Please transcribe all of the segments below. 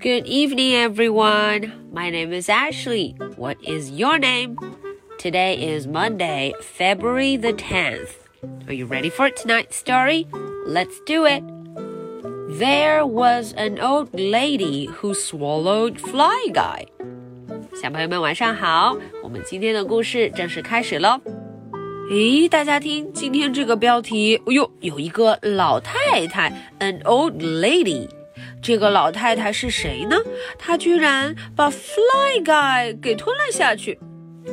Good evening, everyone. My name is Ashley. What is your name? Today is Monday, February the 10th. Are you ready for tonight's story? Let's do it. There was an old lady who swallowed Fly Guy. 小朋友们晚上好，我们今天的故事正式开始喽。咦，大家听，今天这个标题，哎呦，有一个老太太，an old lady。 这个老太太是谁呢？她居然把 Fly Guy 给吞了下去。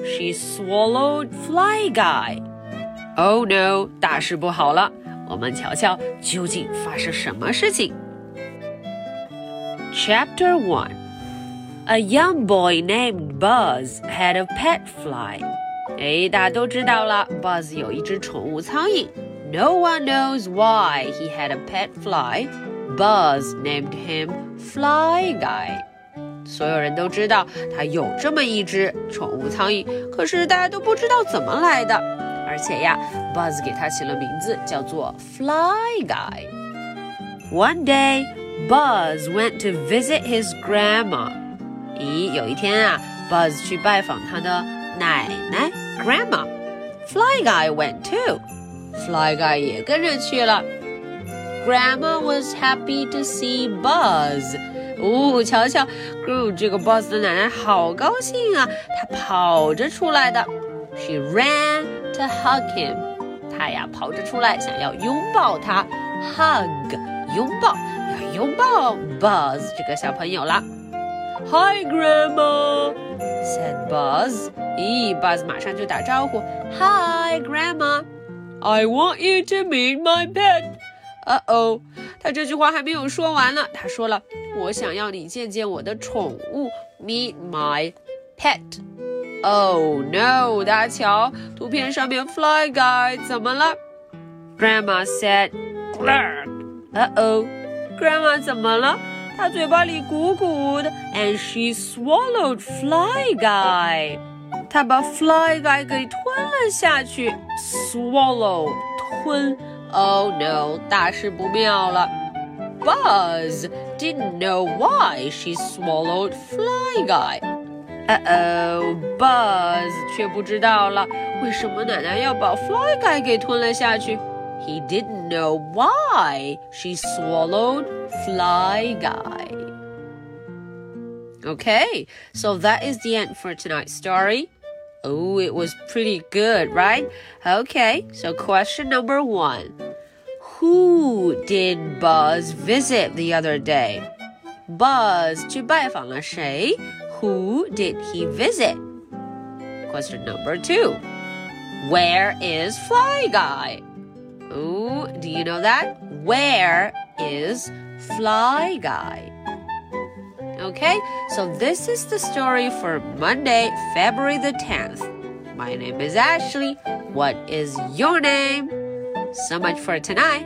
She swallowed Fly Guy. Oh no，大事不好了！我们瞧瞧究竟发生什么事情。Chapter One. A young boy named Buzz had a pet fly. 哎，大家都知道了，Buzz 有一只宠物苍蝇。No one knows why he had a pet fly. Buzz named him Fly Guy. 所有人都知道他有这么一只宠物苍蝇，可是大家都不知道怎么来的。而且呀，Buzz 给他起了名字，叫做 Fly Guy。One day, Buzz went to visit his grandma. 咦，有一天啊，Buzz 去拜访他的奶奶 Grandma。Fly Guy went too. Fly Guy 也跟着去了。Grandma was happy to see Buzz. 哦，瞧瞧，Gru 这个 Buzz 的奶奶好高兴啊，她跑着出来的。She ran to hug him. 她呀跑着出来，想要拥抱他。Hug，拥抱，要拥抱 Buzz 这个小朋友啦。Hi, Grandma, said Buzz. 咦，Buzz 马上就打招呼。Hi, Grandma. I want you to meet my pet. 呃哦，他这句话还没有说完呢。他说了：“我想要你见见我的宠物，Meet my pet。” Oh no！大家瞧，图片上面 Fly Guy 怎么了？Grandma said，呃哦，Grandma 怎么了？她嘴巴里鼓鼓的，and she swallowed Fly Guy。她把 Fly Guy 给吞了下去，swallow 吞。Oh no，大事不妙了。Buzz didn't know why she swallowed Fly Guy. Uh oh, Buzz 却不知道了，为什么奶奶要把 Fly Guy 给吞了下去。He didn't know why she swallowed Fly Guy. Okay, so that is the end for tonight's story. Oh, it was pretty good, right? Okay, so question number one Who did Buzz visit the other day? Buzz 去拜访了谁？Who did he visit? Question number two Where is Fly Guy? Oh, do you know that? Where is Fly Guy? Okay, so this is the story for Monday, February the 10th. My name is Ashley. What is your name? So much for tonight.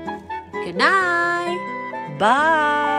Good night. Bye.